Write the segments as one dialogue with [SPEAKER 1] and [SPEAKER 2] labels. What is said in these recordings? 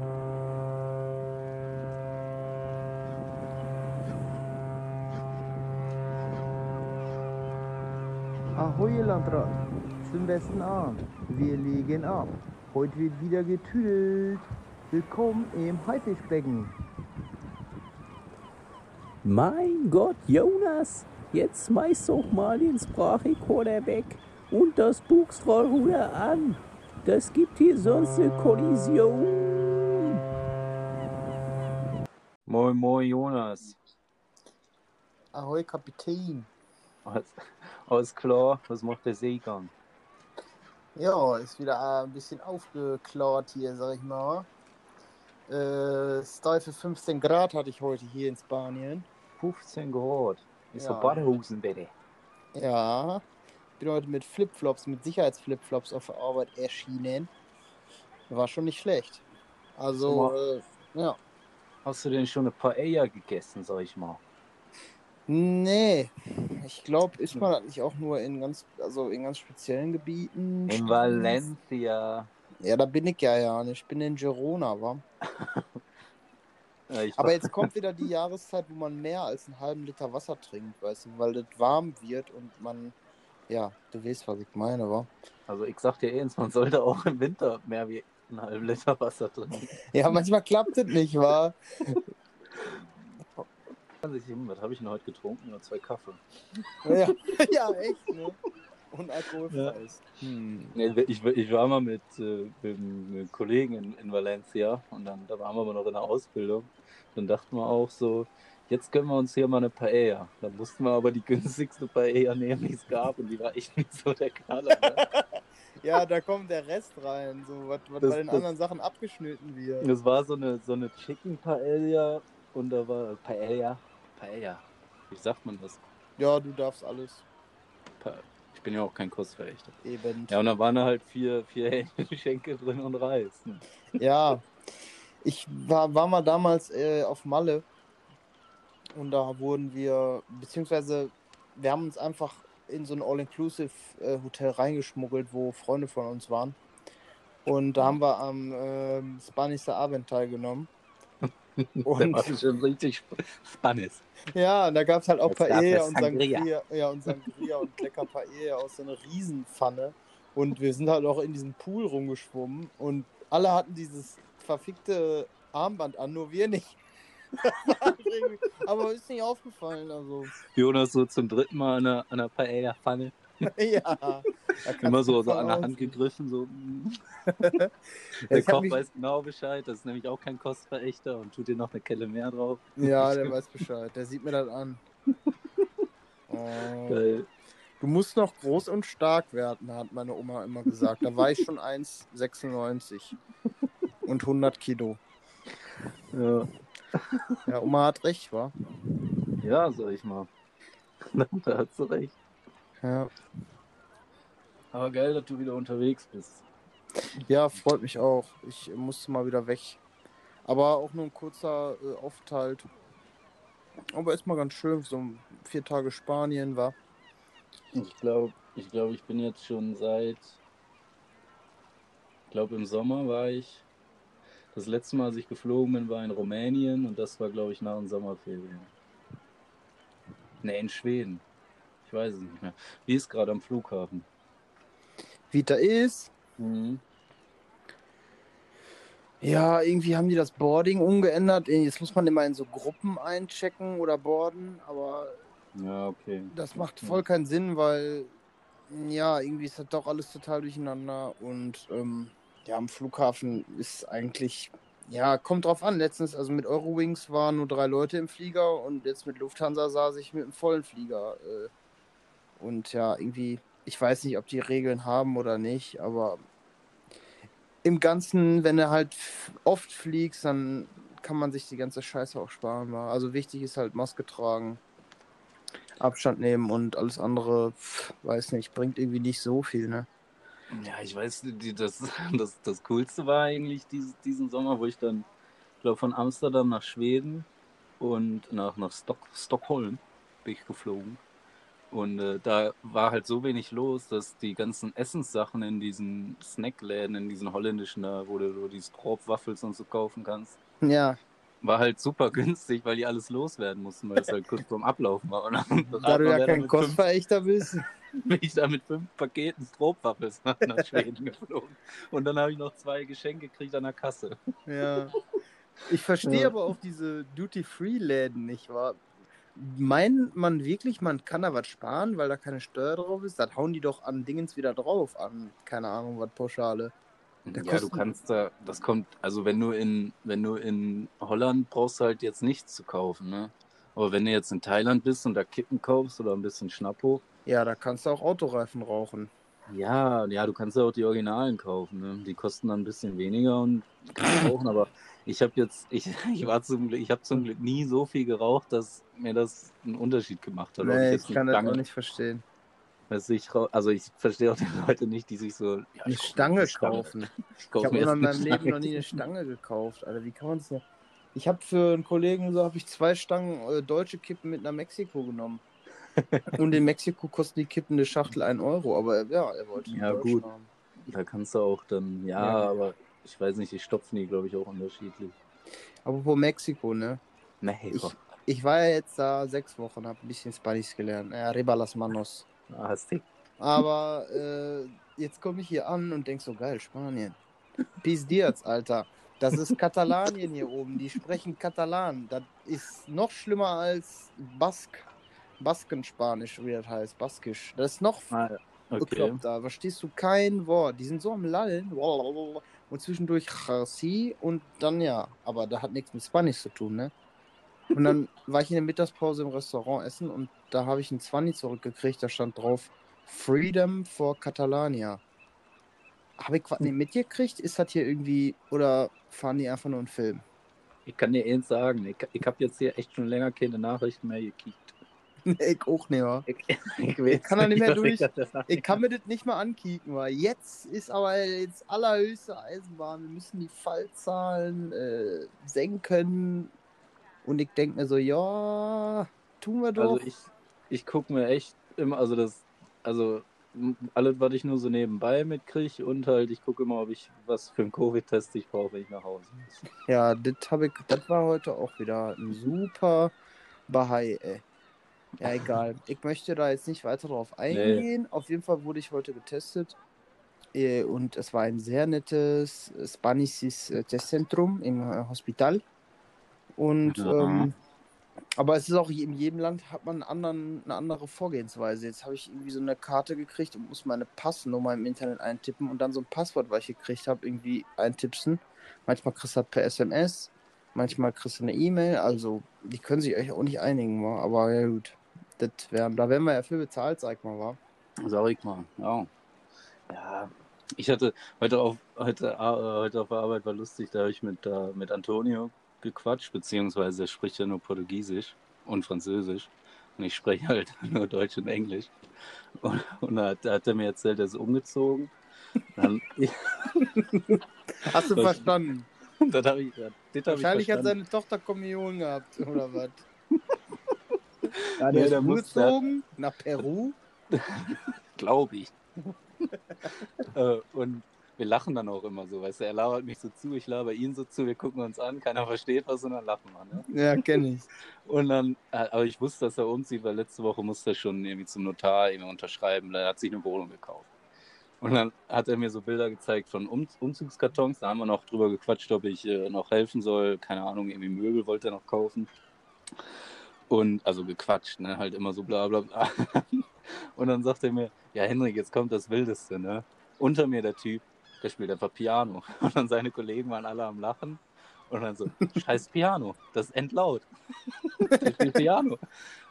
[SPEAKER 1] Ahoi, ihr Landratten. Zum besten Abend. Wir legen ab. Heute wird wieder getüdelt. Willkommen im Haifischbecken.
[SPEAKER 2] Mein Gott, Jonas, jetzt schmeiß doch mal den Sprachrekorder weg und das Buchstrollruder an. Das gibt hier sonst eine Kollision.
[SPEAKER 3] Moin, moin, Jonas.
[SPEAKER 4] Ahoi, Kapitän.
[SPEAKER 3] Alles, alles klar, was macht der Seegang?
[SPEAKER 4] Ja, ist wieder äh, ein bisschen aufgeklärt hier, sag ich mal. Äh, steife 15 Grad hatte ich heute hier in Spanien.
[SPEAKER 3] 15 Grad. Ist
[SPEAKER 4] Ja.
[SPEAKER 3] so Badehosen bitte.
[SPEAKER 4] Ja, bin heute mit Flipflops, mit Sicherheitsflipflops auf der Arbeit erschienen. War schon nicht schlecht. Also, äh, ja.
[SPEAKER 3] Hast du denn schon eine Paella gegessen, sag ich mal?
[SPEAKER 4] Nee, ich glaube, ist man das nicht auch nur in ganz, also in ganz speziellen Gebieten?
[SPEAKER 3] In Valencia.
[SPEAKER 4] Ja, da bin ich ja ja nicht. Ich bin in Girona, wa?
[SPEAKER 3] Ja,
[SPEAKER 4] Aber jetzt kommt wieder die Jahreszeit, wo man mehr als einen halben Liter Wasser trinkt, weißt du, weil das warm wird und man, ja, du weißt, was ich meine, wa?
[SPEAKER 3] Also ich sag dir eins, man sollte auch im Winter mehr wie einen halben Liter Wasser trinken.
[SPEAKER 4] Ja, manchmal klappt das nicht, wa?
[SPEAKER 3] Was habe ich denn heute getrunken? Nur zwei Kaffee.
[SPEAKER 4] Ja, ja echt, ne? Und alkoholfrei ist. Hm.
[SPEAKER 3] Ich, ich war mal mit, äh, mit, mit Kollegen in, in Valencia und dann da waren wir mal noch in der Ausbildung. Dann dachten wir auch so, jetzt gönnen wir uns hier mal eine Paella. Da mussten wir aber die günstigste Paella nehmen, die es gab und die war echt nicht so der Knaller. Ne?
[SPEAKER 4] Ja, da kommt der Rest rein, so was, was
[SPEAKER 3] Das-
[SPEAKER 4] bei den
[SPEAKER 3] das-
[SPEAKER 4] anderen Sachen abgeschnitten wird.
[SPEAKER 3] Das war so eine, so eine Chicken Paella und da war Paella, Paella. Wie sagt man das?
[SPEAKER 4] Ja, du darfst alles.
[SPEAKER 3] Pa ich bin ja auch kein Kostverächter.
[SPEAKER 4] Eben.
[SPEAKER 3] Ja, und da waren halt vier, vier Schenkel drin und Reis. Ne?
[SPEAKER 4] Ja, ich war, war mal damals äh, auf Malle und da wurden wir, beziehungsweise wir haben uns einfach in so ein All-Inclusive-Hotel reingeschmuggelt, wo Freunde von uns waren. Und da haben wir am ähm, Spanish Abend teilgenommen. Und
[SPEAKER 3] war schon richtig sp- spannend.
[SPEAKER 4] ja, und da gab es halt auch
[SPEAKER 3] gab
[SPEAKER 4] Paella
[SPEAKER 3] das
[SPEAKER 4] und
[SPEAKER 3] Sangria.
[SPEAKER 4] Sangria, ja, und Sangria und lecker Paella aus so einer Riesenpfanne. Und wir sind halt auch in diesem Pool rumgeschwommen und alle hatten dieses verfickte Armband an, nur wir nicht. Irgendwie- Aber ist nicht aufgefallen, also.
[SPEAKER 3] Jonas so zum dritten Mal an einer, an einer Paella-Pfanne.
[SPEAKER 4] ja.
[SPEAKER 3] Immer so, so an der Hand gegriffen. So. mm.
[SPEAKER 4] Ja,
[SPEAKER 3] Der Koch
[SPEAKER 4] mich-
[SPEAKER 3] weiß genau Bescheid. Das ist nämlich auch kein Kostverächter und tut dir noch eine Kelle mehr drauf.
[SPEAKER 4] Ja, der weiß Bescheid. Der sieht mir das an. Oh.
[SPEAKER 3] Geil.
[SPEAKER 4] Du musst noch groß und stark werden, hat meine Oma immer gesagt. Da war ich schon 1,96 und 100 Kilo.
[SPEAKER 3] Ja.
[SPEAKER 4] Ja, Oma hat recht, wa?
[SPEAKER 3] ja, sag ich mal. da hast du recht.
[SPEAKER 4] Ja.
[SPEAKER 3] Aber geil, dass du wieder unterwegs bist.
[SPEAKER 4] ja, freut mich auch. Ich musste mal wieder weg. Aber auch nur ein kurzer äh, Aufenthalt. Aber ist mal ganz schön, so vier Tage Spanien war.
[SPEAKER 3] Ich glaube, ich, glaub, ich bin jetzt schon seit. Ich glaube, im Sommer war ich. Das letzte Mal, als ich geflogen bin, war in Rumänien und das war, glaube ich, nach den Sommerferien. Ne, in Schweden. Ich weiß es nicht mehr. Wie ist gerade am Flughafen?
[SPEAKER 4] Wie da ist.
[SPEAKER 3] Mhm.
[SPEAKER 4] Ja, irgendwie haben die das Boarding umgeändert. Jetzt muss man immer in so Gruppen einchecken oder boarden, aber
[SPEAKER 3] Ja, okay.
[SPEAKER 4] Das macht voll keinen Sinn, weil ja, irgendwie ist das doch alles total durcheinander und ähm, ja, am Flughafen ist eigentlich, ja, kommt drauf an. Letztens, also mit Eurowings waren nur drei Leute im Flieger und jetzt mit Lufthansa saß ich mit einem vollen Flieger. Äh, und ja, irgendwie, ich weiß nicht, ob die Regeln haben oder nicht, aber im Ganzen, wenn du halt oft fliegst, dann kann man sich die ganze Scheiße auch sparen. Also wichtig ist halt Maske tragen. Abstand nehmen und alles andere, weiß nicht, bringt irgendwie nicht so viel, ne?
[SPEAKER 3] Ja, ich weiß, die, das, das, das Coolste war eigentlich dieses, diesen Sommer, wo ich dann, ich glaube, von Amsterdam nach Schweden und nach, nach Stock, Stockholm bin ich geflogen. Und äh, da war halt so wenig los, dass die ganzen Essenssachen in diesen Snackläden, in diesen holländischen, da, wo du so die Stroopwaffels und so kaufen kannst,
[SPEAKER 4] Ja,
[SPEAKER 3] war halt super günstig, weil die alles loswerden mussten, weil es halt kurz vorm Ablaufen war. Und dann
[SPEAKER 4] da du ja kein Kostverächter bist.
[SPEAKER 3] bin ich da mit fünf Paketen Stroopwaffels nach, nach Schweden geflogen. Und dann habe ich noch zwei Geschenke gekriegt an der Kasse.
[SPEAKER 4] Ja. Ich verstehe
[SPEAKER 3] Ja.
[SPEAKER 4] aber auch diese Duty-Free-Läden nicht, wahr? Meint man wirklich, man kann da was sparen, weil da keine Steuer drauf ist? Das hauen die doch an Dingens wieder drauf, an, keine Ahnung, was Pauschale. Der
[SPEAKER 3] Ja, du kannst da, das kommt, also wenn du in, wenn du in Holland brauchst du halt jetzt nichts zu kaufen, ne? Aber wenn du jetzt in Thailand bist und da Kippen kaufst oder ein bisschen Schnappo,
[SPEAKER 4] Ja, da kannst du auch Autoreifen rauchen.
[SPEAKER 3] ja, ja, du kannst ja auch die Originalen kaufen, ne? Die kosten dann ein bisschen weniger und kannst rauchen, aber ich habe jetzt, ich, ich war zum Glück, ich habe zum Glück nie so viel geraucht, dass mir das einen Unterschied gemacht hat.
[SPEAKER 4] Nee, ich kann das auch nicht verstehen.
[SPEAKER 3] Weiß ich, rau- also ich verstehe auch die Leute nicht, die sich so ja,
[SPEAKER 4] Eine
[SPEAKER 3] ich
[SPEAKER 4] Stange kaufen.
[SPEAKER 3] Ich,
[SPEAKER 4] Ich habe in
[SPEAKER 3] eine
[SPEAKER 4] meinem Leben
[SPEAKER 3] Stange.
[SPEAKER 4] noch nie eine Stange gekauft. Alter, wie kann man denn? Ich habe für einen Kollegen so habe ich zwei Stangen äh, deutsche Kippen mit nach Mexiko genommen. Und in Mexiko kosten die Kippen eine Schachtel 1 Euro, aber ja, er wollte
[SPEAKER 3] Ja, gut.
[SPEAKER 4] haben.
[SPEAKER 3] Da kannst du auch dann, ja,
[SPEAKER 4] Ja.
[SPEAKER 3] aber ich weiß nicht, die stopfen die, glaube ich, auch unterschiedlich.
[SPEAKER 4] Apropos Mexiko, ne?
[SPEAKER 3] Nee,
[SPEAKER 4] Ich, ich war ja jetzt da sechs Wochen, habe ein bisschen Spanisch gelernt. Ja, Riba las manos.
[SPEAKER 3] Ah.
[SPEAKER 4] Aber äh, jetzt komme ich hier an und denk so, geil, Spanien. Peace Diaz, Alter. Das ist Katalanien hier oben. Die sprechen Katalan. Das ist noch schlimmer als Bask. Baskenspanisch, wie das heißt. Baskisch. Das ist noch
[SPEAKER 3] Ah, okay.
[SPEAKER 4] bekloppt da. Verstehst du kein Wort. Die sind so am Lallen. Und zwischendurch Charsi und dann ja. Aber da hat nichts mit Spanisch zu tun, ne? Und dann war ich in der Mittagspause im Restaurant essen und da habe ich einen 20 zurückgekriegt. Da stand drauf Freedom for Catalania. Habe ich was nicht mitgekriegt? Ist das hier irgendwie. Oder fahren die einfach nur einen Film?
[SPEAKER 3] Ich kann dir eins sagen, ich, ich habe jetzt hier echt schon länger keine Nachrichten mehr gekickt.
[SPEAKER 4] Nee, ich auch nicht, wa?
[SPEAKER 3] Ich, ich, weiß
[SPEAKER 4] kann da nicht mehr durch.
[SPEAKER 3] Ich,
[SPEAKER 4] Ich kann mir das nicht mal ankicken, weil jetzt ist aber jetzt allerhöchste Eisenbahn. Wir müssen die Fallzahlen äh, senken. Und ich denke mir so, ja, tun wir doch.
[SPEAKER 3] also ich, ich gucke mir echt immer, also das, also alles, was ich nur so nebenbei mitkriege und halt, ich gucke immer, ob ich was für einen Covid-Test ich brauche, wenn ich nach Hause muss.
[SPEAKER 4] Ja, das habe ich, das war heute auch wieder ein super Bahai, ey. Ja, egal. Ich möchte da jetzt nicht weiter drauf eingehen. Auf jeden Fall wurde ich heute getestet. Äh, Und es war ein sehr nettes spanisches äh, Testzentrum im äh, Hospital. Und
[SPEAKER 3] Ja.
[SPEAKER 4] ähm, aber es ist auch in jedem Land hat man einen anderen, eine andere Vorgehensweise. Jetzt habe ich irgendwie so eine Karte gekriegt und muss meine Passnummer im Internet eintippen und dann so ein Passwort, was ich gekriegt habe, irgendwie eintippsen. Manchmal kriegst du das per SMS, manchmal kriegst du eine E-Mail. Also die können sich euch auch nicht einigen, wa? aber ja gut. Das wär, da werden wir ja für bezahlt, sag mal, war.
[SPEAKER 3] Sag ich mal, ja. Ja, ich hatte heute auf, heute, äh, heute auf der Arbeit war lustig, da habe ich mit, äh, mit Antonio gequatscht, beziehungsweise er spricht ja nur Portugiesisch und Französisch. Und ich spreche halt nur Deutsch und Englisch. Und, und da hat, hat er mir erzählt, er ist umgezogen. Dann,
[SPEAKER 4] Hast du verstanden?
[SPEAKER 3] dann habe ich, das hab ich
[SPEAKER 4] Wahrscheinlich hat seine Tochter Kommunion gehabt, oder was? Ja, der ist
[SPEAKER 3] der muss-
[SPEAKER 4] umgezogen nach Peru.
[SPEAKER 3] Glaube ich. äh, und wir lachen dann auch immer so, weißt du, er labert mich so zu, ich laber ihn so zu, wir gucken uns an, keiner versteht was und dann lachen wir. Ne?
[SPEAKER 4] Ja, kenne ich.
[SPEAKER 3] Und dann, äh, aber ich wusste, dass er umzieht, weil letzte Woche musste er schon irgendwie zum Notar irgendwie unterschreiben, er hat sich eine Wohnung gekauft. Und dann hat er mir so Bilder gezeigt von um Umzugskartons, da haben wir noch drüber gequatscht, ob ich äh, noch helfen soll, keine Ahnung, irgendwie Möbel wollte er noch kaufen. Und also gequatscht, ne, halt immer so bla bla bla. Und dann sagt er mir, ja Henrik, jetzt kommt das Wildeste, ne? Unter mir der Typ, der spielt einfach Piano. Und dann seine Kollegen waren alle am Lachen. Und dann so, scheiß Piano, das ist endlaut. Der spielt Piano.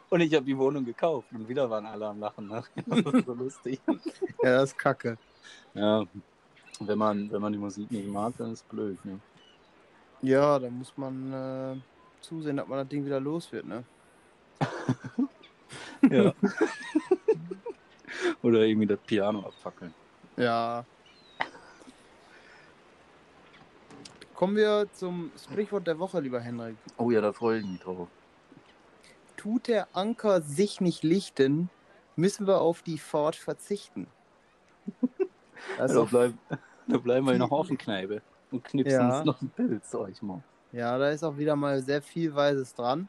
[SPEAKER 3] Und ich habe die Wohnung gekauft und wieder waren alle am Lachen. Ne? Das ist so lustig.
[SPEAKER 4] Ja, das ist kacke.
[SPEAKER 3] Ja, wenn man, wenn man die Musik nicht mag, dann ist es blöd. Ne?
[SPEAKER 4] Ja, da muss man äh, zusehen, dass man das Ding wieder los wird, ne?
[SPEAKER 3] Ja. Oder irgendwie das Piano abfackeln.
[SPEAKER 4] Ja. Kommen wir zum Sprichwort der Woche, lieber Henrik.
[SPEAKER 3] Oh ja, da freue ich mich drauf.
[SPEAKER 4] Tut der Anker sich nicht lichten, müssen wir auf die Ford verzichten. Das ist
[SPEAKER 3] Da bleiben, da bleiben wir in der Hafenkneipe und knipsen
[SPEAKER 4] Ja.
[SPEAKER 3] uns noch ein Bild, sag ich mal.
[SPEAKER 4] ja, da ist auch wieder mal sehr viel Weises dran.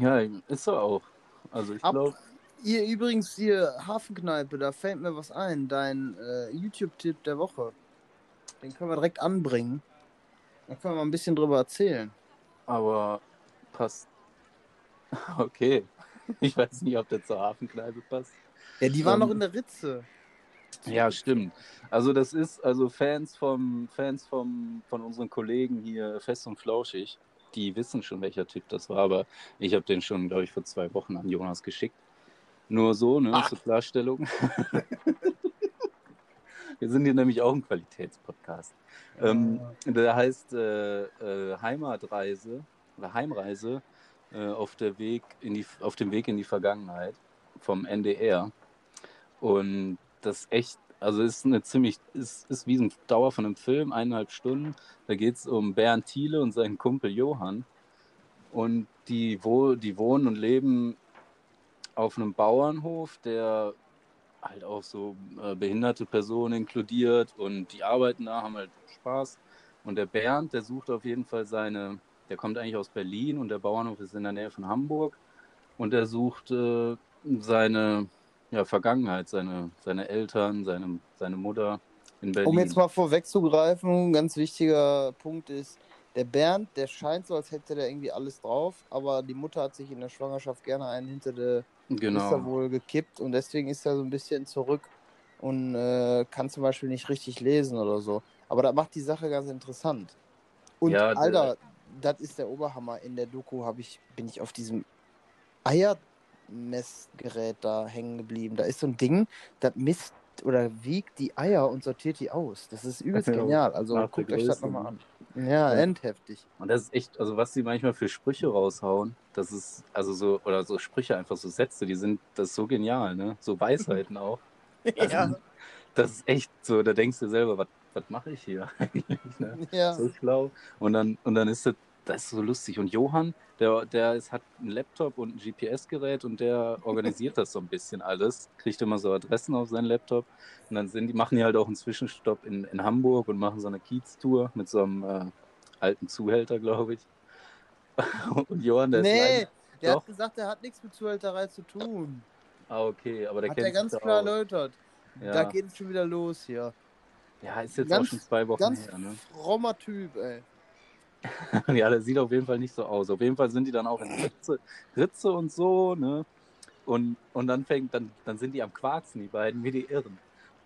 [SPEAKER 3] Ja, ist er auch. Also ich glaube,
[SPEAKER 4] Ihr übrigens hier Hafenkneipe, da fällt mir was ein. Dein äh, YouTube-Tipp der Woche. Den können wir direkt anbringen. Da können wir mal ein bisschen drüber erzählen.
[SPEAKER 3] aber passt. Okay. Ich weiß nicht, ob der zur Hafenkneipe passt.
[SPEAKER 4] Ja, die waren
[SPEAKER 3] Ähm,
[SPEAKER 4] noch in der Ritze.
[SPEAKER 3] Ja, stimmt. Also das ist, also Fans vom, Fans vom, von unseren Kollegen hier fest und flauschig, die wissen schon, welcher Tipp das war, aber ich habe den schon, glaube ich, vor zwei Wochen an Jonas geschickt. Nur so, ne,
[SPEAKER 4] Ach.
[SPEAKER 3] zur Klarstellung. Wir sind hier nämlich auch ein Qualitätspodcast. Ähm, der heißt äh, äh, Heimatreise oder Heimreise äh, auf, der Weg in die, auf dem Weg in die Vergangenheit vom NDR. Und das ist echt, also ist eine ziemlich, ist, ist wie so ein Dauer von einem Film, eineinhalb Stunden. Da geht es um Bernd Thiele und seinen Kumpel Johann. Und die, wo, die wohnen und leben auf einem Bauernhof, der halt auch so äh, behinderte Personen inkludiert und die arbeiten da, haben halt Spaß. Und der Bernd, der sucht auf jeden Fall seine, der kommt eigentlich aus Berlin und der Bauernhof ist in der Nähe von Hamburg und er sucht äh, seine ja, Vergangenheit, seine, seine Eltern, seine, seine Mutter in Berlin.
[SPEAKER 4] Um jetzt mal vorwegzugreifen, ein ganz wichtiger Punkt ist, der Bernd, der scheint so, als hätte der irgendwie alles drauf, aber die Mutter hat sich in der Schwangerschaft gerne einen hinter der ist er
[SPEAKER 3] genau.
[SPEAKER 4] wohl gekippt und deswegen ist er so ein bisschen zurück und äh, kann zum Beispiel nicht richtig lesen oder so. Aber das macht die Sache ganz interessant. Und
[SPEAKER 3] Ja,
[SPEAKER 4] Alter, das ist der Oberhammer. In der Doku habe ich, bin ich auf diesem Eiermessgerät da hängen geblieben. Da ist so ein Ding, das misst oder wiegt die Eier und sortiert die aus. Das ist übelst genial. Also guckt euch das nochmal an. Ja,
[SPEAKER 3] Ja.
[SPEAKER 4] endheftig.
[SPEAKER 3] Und das ist echt, also was sie manchmal für Sprüche raushauen, das ist, also so, oder so Sprüche, einfach so Sätze, die sind, das ist so genial, ne? So Weisheiten auch. Also, Das ist echt so, da denkst du selber, was, was mache ich hier eigentlich, ne?
[SPEAKER 4] ja.
[SPEAKER 3] So schlau. Und dann, und dann ist das, das ist so lustig. Und Johann, der, der ist, hat einen Laptop und ein GPS-Gerät und der organisiert das so ein bisschen alles. Kriegt immer so Adressen auf seinen Laptop. Und dann sind die, machen die halt auch einen Zwischenstopp in, in Hamburg und machen so eine Kiez-Tour mit so einem äh, alten Zuhälter, glaube ich. Und Johann, der ist
[SPEAKER 4] Nee, der
[SPEAKER 3] Doch.
[SPEAKER 4] hat gesagt, er hat nichts mit Zuhälterei zu tun.
[SPEAKER 3] Ah, okay, aber der
[SPEAKER 4] Hat
[SPEAKER 3] kennt
[SPEAKER 4] er ganz klar
[SPEAKER 3] aus.
[SPEAKER 4] erläutert.
[SPEAKER 3] Ja.
[SPEAKER 4] Da geht es schon wieder los hier.
[SPEAKER 3] ja, ist jetzt
[SPEAKER 4] Ganz-
[SPEAKER 3] auch schon zwei Wochen
[SPEAKER 4] Ganz
[SPEAKER 3] her, ne?
[SPEAKER 4] frommer Typ, ey.
[SPEAKER 3] Ja, der sieht auf jeden Fall nicht so aus. Auf jeden Fall sind die dann auch in Ritze, Ritze und so, ne? Und, und dann fängt, dann, dann sind die am Quarzen, die beiden, wie die Irren.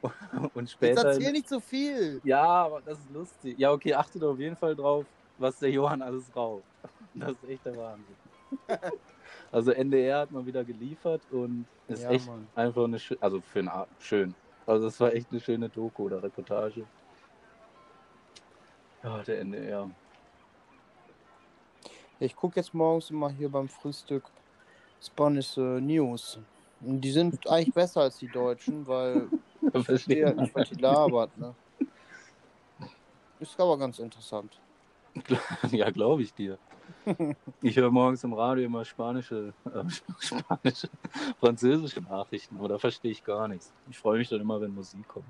[SPEAKER 3] Und
[SPEAKER 4] Jetzt
[SPEAKER 3] später.
[SPEAKER 4] erzähl nicht so viel.
[SPEAKER 3] Ja, aber das ist lustig. Ja, okay, achtet auf jeden Fall drauf, was der Johann alles raucht. Das ist echt der Wahnsinn. Also NDR hat mal wieder geliefert und ist
[SPEAKER 4] Ja,
[SPEAKER 3] echt
[SPEAKER 4] Mann.
[SPEAKER 3] einfach eine schöne, also für eine Art, schön. Also es war echt eine schöne Doku oder Reportage. Ja, der NDR.
[SPEAKER 4] Ich gucke jetzt morgens immer hier beim Frühstück Spanish äh, News. Und die sind eigentlich besser als die Deutschen, weil ich verstehe
[SPEAKER 3] Verstehe.
[SPEAKER 4] halt nicht, was die labert, ne? Ist aber ganz interessant.
[SPEAKER 3] Ja, glaube ich dir. Ich höre morgens im Radio immer spanische, äh, spanische, französische Nachrichten, aber da verstehe ich gar nichts. Ich freue mich dann immer, wenn Musik kommt.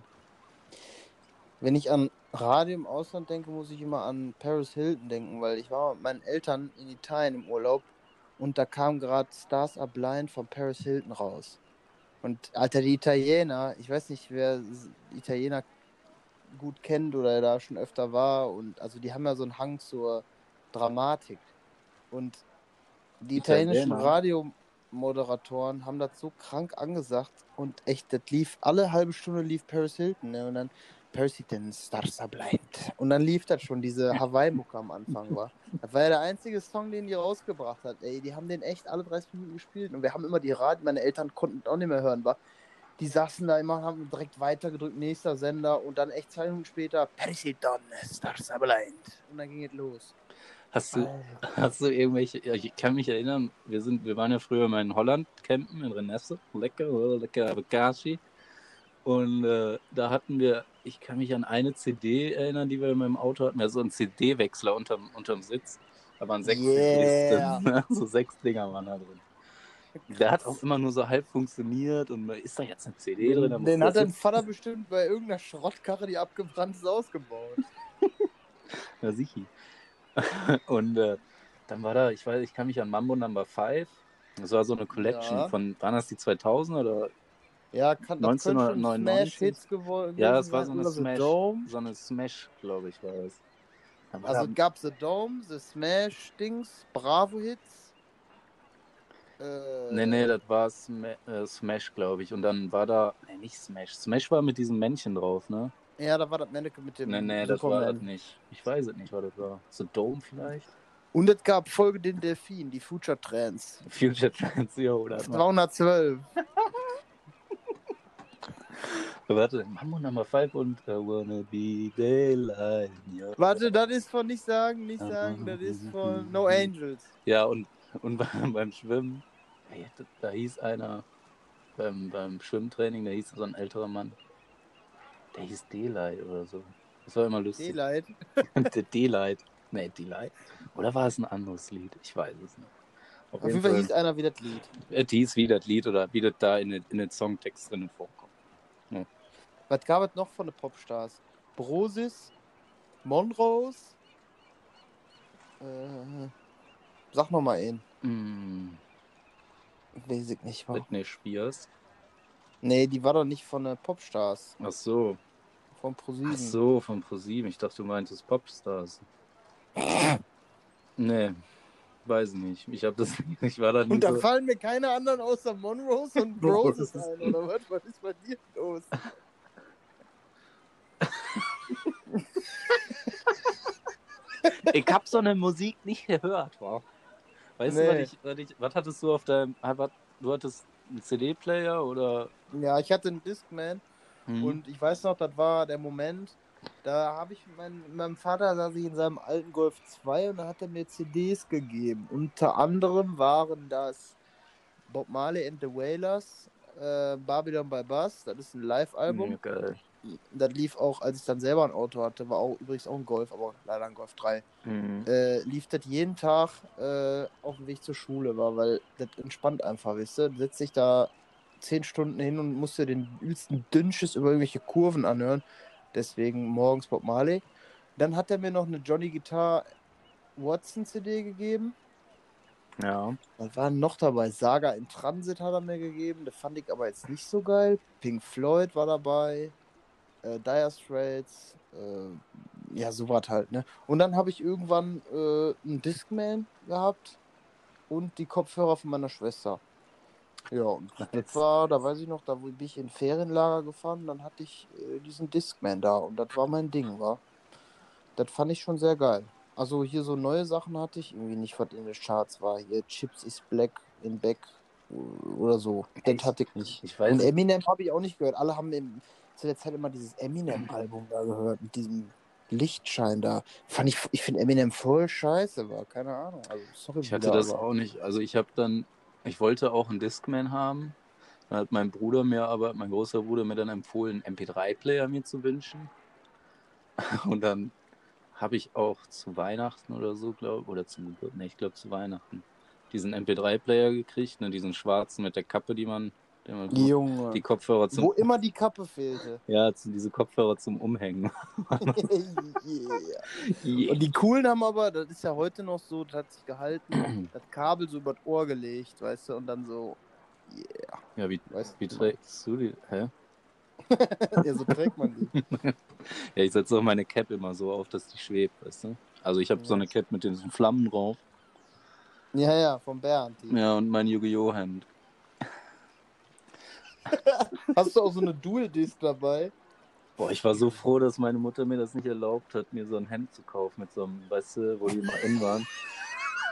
[SPEAKER 4] Wenn ich an Radio im Ausland denke, muss ich immer an Paris Hilton denken, weil ich war mit meinen Eltern in Italien im Urlaub und da kam gerade Stars Are Blind von Paris Hilton raus. Und Alter, die Italiener, ich weiß nicht, wer Italiener gut kennt oder da schon öfter war und also die haben ja so einen Hang zur Dramatik. Und die italienischen? Radiomoderatoren haben das so krank angesagt und echt, das lief alle halbe Stunde lief Paris Hilton, ne? Und dann Paris Hilton, Stars Are Blind. Und dann lief das schon, diese Hawaii-Mucke am Anfang war. Das war ja der einzige Song, den die rausgebracht hat. Ey, die haben den echt alle 30 Minuten gespielt. Und wir haben immer die Radio, meine Eltern konnten auch nicht mehr hören, war. Die saßen da immer, haben direkt weitergedrückt, nächster Sender und dann echt zwei Minuten später, Hilton, Stars Are Blind. Und dann ging es los.
[SPEAKER 3] Hast du, hast du irgendwelche, ich kann mich erinnern, wir sind, wir waren ja früher mal in Holland campen, in Renesse, lecker, lecker Bagashi. Und äh, da hatten wir, ich kann mich an eine CD erinnern, die wir in meinem Auto hatten, ja, so einen CD-Wechsler unterm, unterm Sitz. Da waren sechs
[SPEAKER 4] Yeah.
[SPEAKER 3] CDs drin, so sechs Dinger waren da drin. Der hat auch immer nur so halb funktioniert und ist da jetzt eine CD drin?
[SPEAKER 4] Den hat dein Vater bestimmt bei irgendeiner Schrottkarre, die abgebrannt ist, ausgebaut.
[SPEAKER 3] Ja, sicher. Und äh, dann war da, ich weiß, ich kann mich an Mambo Number 5. Das war so eine Collection
[SPEAKER 4] Ja.
[SPEAKER 3] von, waren das die 2000 oder
[SPEAKER 4] Ja, kann, das könnte schon
[SPEAKER 3] 1999?
[SPEAKER 4] Smash-Hits geworden
[SPEAKER 3] Ja, es war so eine Smash, so eine Smash, glaube ich, war das. Da war
[SPEAKER 4] Also es gab The Dome, The Smash-Dings, Bravo-Hits. Äh,
[SPEAKER 3] nee, nee, das war Sma äh, Smash, glaube ich. Und dann war da, nee, nicht Smash. Smash war mit diesem Männchen drauf, ne?
[SPEAKER 4] Ja, da war das Mannequin mit dem
[SPEAKER 3] Nee, nee, das war das nicht. Ich weiß es nicht, was das war. The Dome vielleicht?
[SPEAKER 4] Und es gab Folge den Delfin, die Future Trends.
[SPEAKER 3] Future Trends, jo, oder?
[SPEAKER 4] 212.
[SPEAKER 3] Warte, Mambo Number 5 und I wanna be daylight. Ja.
[SPEAKER 4] Warte, das ist von nicht sagen, nicht sagen, das ist von No Angels.
[SPEAKER 3] Ja, und, und beim, Schwimmen, da, hieß einer, beim, beim Schwimmtraining, da hieß so ein älterer Mann, der hieß Daylight oder so. Das war immer lustig.
[SPEAKER 4] Daylight.
[SPEAKER 3] Daylight. Nee, Daylight. Oder war es ein anderes Lied? Ich weiß es nicht.
[SPEAKER 4] Auf jeden Fall hieß einer wie das Lied.
[SPEAKER 3] äh, die hieß wie das Lied oder wie das da in, den- in den Songtext drinnen vorkommt.
[SPEAKER 4] Was gab es noch von den Popstars? Brosis, Monrose. Äh, sag noch mal einen.
[SPEAKER 3] Mm,
[SPEAKER 4] Weiß ich nicht. Wa?
[SPEAKER 3] Britney Spears.
[SPEAKER 4] Nee, die war doch nicht von den Popstars.
[SPEAKER 3] Ach so.
[SPEAKER 4] Von ProSieben.
[SPEAKER 3] Ach so, von ProSieben. Ich dachte, du meintest Popstars. nee, weiß nicht. Ich habe das ich war da
[SPEAKER 4] Und da
[SPEAKER 3] so,
[SPEAKER 4] fallen mir keine anderen außer Monrose und Brosis
[SPEAKER 3] Brosis.
[SPEAKER 4] ein, oder was? Was ist bei dir los?
[SPEAKER 3] Ich hab so eine Musik nicht gehört, wow. Weißt du,
[SPEAKER 4] Nee.
[SPEAKER 3] was, ich, was, ich, was hattest du auf deinem. ah, Was, du hattest einen CD-Player oder.
[SPEAKER 4] Ja, ich hatte einen Discman
[SPEAKER 3] Hm?
[SPEAKER 4] und ich weiß noch, das war der Moment, da habe ich mit meinem, Vater, saß ich in seinem alten Golf 2 und da hat er mir CDs gegeben. Unter anderem waren das Bob Marley and the Wailers, äh, Babylon by Bus, das ist ein Live-Album.
[SPEAKER 3] Ja, geil.
[SPEAKER 4] Das lief auch, als ich dann selber ein Auto hatte, war auch übrigens auch ein Golf, aber leider ein Golf 3.
[SPEAKER 3] Hm.
[SPEAKER 4] Äh, lief das jeden Tag äh, auf dem Weg zur Schule war, weil das entspannt einfach, weißt du? Setzt dich da zehn Stunden hin und musst dir den übelsten Dünnschiss über irgendwelche Kurven anhören. Deswegen morgens Bob Marley. Dann hat er mir noch eine Johnny Guitar Watson CD gegeben.
[SPEAKER 3] Ja.
[SPEAKER 4] Was war noch dabei? Saga in Transit hat er mir gegeben. Das fand ich aber jetzt nicht so geil. Pink Floyd war dabei. Äh, Dire Straits. Äh, ja, so was halt, ne? Und dann habe ich irgendwann äh, einen Discman gehabt und die Kopfhörer von meiner Schwester. Ja, und das war, da weiß ich noch, da bin ich in Ferienlager gefahren, dann hatte ich äh, diesen Discman da und das war mein Ding, war. Das fand ich schon sehr geil. Also hier so neue Sachen hatte ich irgendwie nicht, was in den Charts war. Hier Chips is Black in Back oder so.
[SPEAKER 3] Ich-
[SPEAKER 4] hatte ich nicht.
[SPEAKER 3] Ich weiß
[SPEAKER 4] Und Eminem habe ich auch nicht gehört. Alle haben im, zu der Zeit immer dieses Eminem-Album da gehört, mit diesem Lichtschein da. Fand ich, ich finde Eminem voll scheiße, war keine Ahnung. Also, sorry,
[SPEAKER 3] Ich hatte
[SPEAKER 4] Bruder,
[SPEAKER 3] das
[SPEAKER 4] aber-
[SPEAKER 3] auch nicht. Also ich habe dann, ich wollte auch einen Discman haben. Dann hat mein Bruder mir aber, mein großer Bruder mir dann empfohlen, einen MP3-Player mir zu wünschen. Und dann habe ich auch zu Weihnachten oder so, glaube oder zum Geburt, ne, ich glaube zu Weihnachten, diesen MP3-Player gekriegt, ne, diesen schwarzen mit der Kappe, die man, den man
[SPEAKER 4] Junge.
[SPEAKER 3] die Kopfhörer zum,
[SPEAKER 4] Wo immer die Kappe fehlte.
[SPEAKER 3] ja, diese Kopfhörer zum Umhängen.
[SPEAKER 4] yeah. Und die coolen haben aber, das ist ja heute noch so, das hat sich gehalten, das Kabel so über das Ohr gelegt, weißt du, und dann so, yeah,
[SPEAKER 3] Ja, wie,
[SPEAKER 4] weißt
[SPEAKER 3] wie
[SPEAKER 4] du,
[SPEAKER 3] trägst du die? Hä?
[SPEAKER 4] ja, so trägt man die.
[SPEAKER 3] Ja, ich setze auch meine Cap immer so auf, dass die schwebt, weißt du? Also ich habe so eine Cap mit diesen Flammen drauf.
[SPEAKER 4] Ja, ja, von Bernd. Die.
[SPEAKER 3] Ja, und mein Yu-Gi-Oh! Hemd.
[SPEAKER 4] Hast du auch so eine Dual-Disc dabei?
[SPEAKER 3] Boah, ich war so froh, dass meine Mutter mir das nicht erlaubt hat, mir so ein Hemd zu kaufen mit so einem, weißt du, wo die mal in waren.